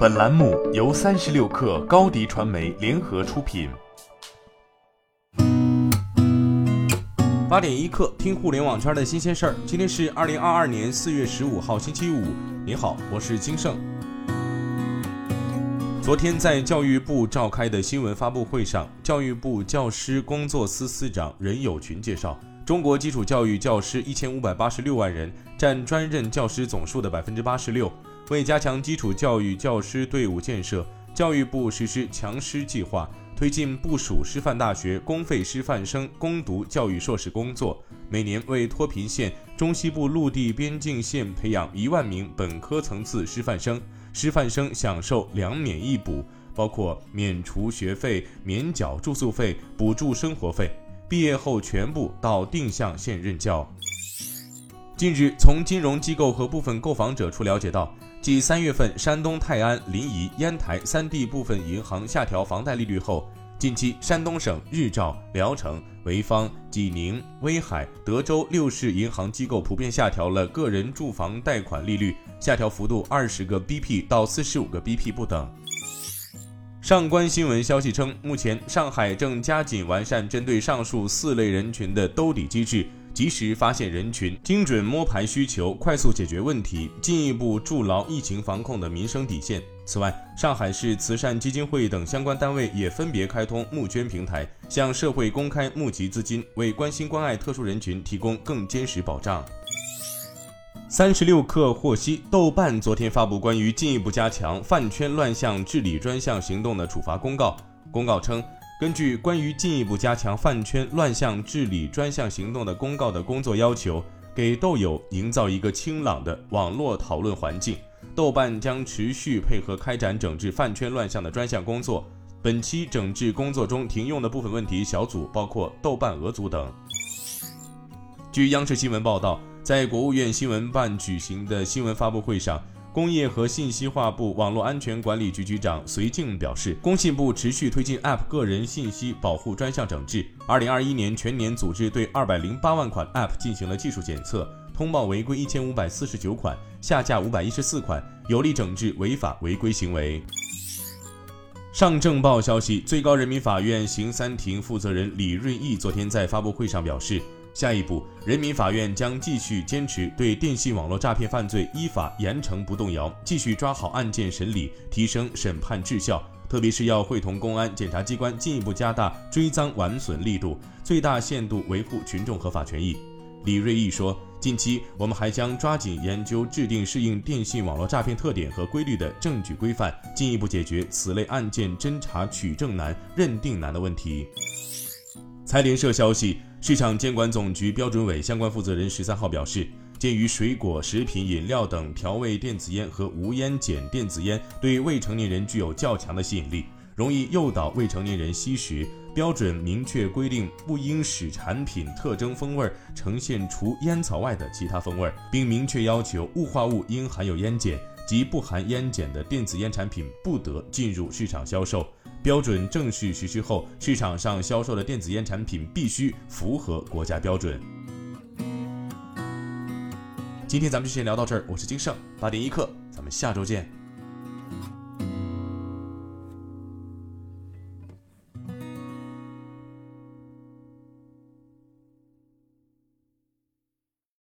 本栏目由三十六氪高低传媒联合出品。八点一刻，听互联网圈的新鲜事儿。今天是二零二二年四月十五号，星期五。你好，我是金盛。昨天在教育部召开的新闻发布会上，教育部教师工作司司长任友群介绍，中国基础教育教师一千五百八十六万人，占专任教师总数的百分之八十六。为加强基础教育教师队伍建设，教育部实施强师计划，推进部属师范大学公费师范生攻读教育硕士工作。每年为脱贫县、中西部陆地边境县培养一万名本科层次师范生，师范生享受两免一补，包括免除学费、免缴住宿费、补助生活费。毕业后全部到定向县任教。近日，从金融机构和部分购房者处了解到。继三月份山东泰安、临沂、烟台三地部分银行下调房贷利率后，近期山东省日照、聊城、潍坊、济宁、威海、德州六市银行机构普遍下调了个人住房贷款利率，下调幅度二十个 BP 到四十五个 BP 不等。上官新闻消息称，目前上海正加紧完善针对上述四类人群的兜底机制。及时发现人群，精准摸排需求，快速解决问题，进一步筑牢疫情防控的民生底线。此外，上海市慈善基金会等相关单位也分别开通募捐平台，向社会公开募集资金，为关心关爱特殊人群提供更坚实保障。三十六氪获悉，豆瓣昨天发布关于进一步加强饭圈乱象治理专项行动的处罚公告。公告称。根据关于进一步加强饭圈乱象治理专项行动的公告的工作要求，给豆友营造一个清朗的网络讨论环境。豆瓣将持续配合开展整治饭圈乱象的专项工作。本期整治工作中停用的部分问题小组包括豆瓣俄组等。据央视新闻报道，在国务院新闻办举行的新闻发布会上。工业和信息化部网络安全管理局局长隋静表示，工信部持续推进 App 个人信息保护专项整治。二零二一年全年组织对二百零八万款 App 进行了技术检测，通报违规一千五百四十九款，下架五百一十四款，有力整治违法违规行为。上证报消息，最高人民法院刑三庭负责人李瑞义昨天在发布会上表示。下一步，人民法院将继续坚持对电信网络诈骗犯罪依法严惩不动摇，继续抓好案件审理，提升审判质效。特别是要会同公安、检察机关进一步加大追赃挽损力度，最大限度维护群众合法权益。李瑞义说，近期我们还将抓紧研究制定适应电信网络诈骗特点和规律的证据规范，进一步解决此类案件侦查取证难、认定难的问题。财联社消息。市场监管总局标准委相关负责人十三号表示，鉴于水果、食品、饮料等调味电子烟和无烟碱电子烟对未成年人具有较强的吸引力，容易诱导未成年人吸食，标准明确规定不应使产品特征风味呈现除烟草外的其他风味，并明确要求雾化物应含有烟碱及不含烟碱的电子烟产品不得进入市场销售。标准正式实施后，市场上销售的电子烟产品必须符合国家标准。今天咱们就先聊到这儿，我是金盛八点一刻，咱们下周见。